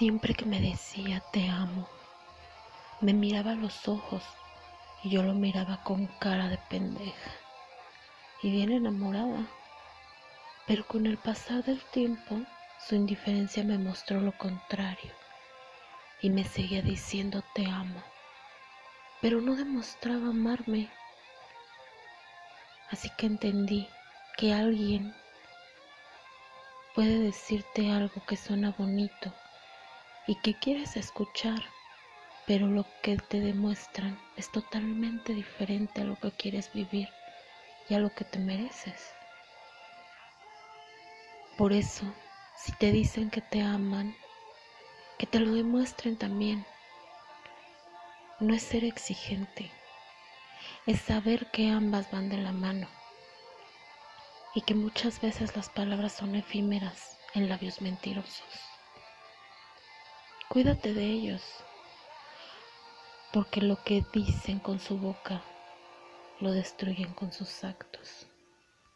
Siempre que me decía te amo, me miraba a los ojos y yo lo miraba con cara de pendeja y bien enamorada. Pero con el pasar del tiempo, su indiferencia me mostró lo contrario y me seguía diciendo te amo, pero no demostraba amarme. Así que entendí que alguien puede decirte algo que suena bonito y que quieres escuchar, pero lo que te demuestran es totalmente diferente a lo que quieres vivir y a lo que te mereces. Por eso, si te dicen que te aman, que te lo demuestren también. No es ser exigente, es saber que ambas van de la mano y que muchas veces las palabras son efímeras en labios mentirosos. Cuídate de ellos, porque lo que dicen con su boca lo destruyen con sus actos.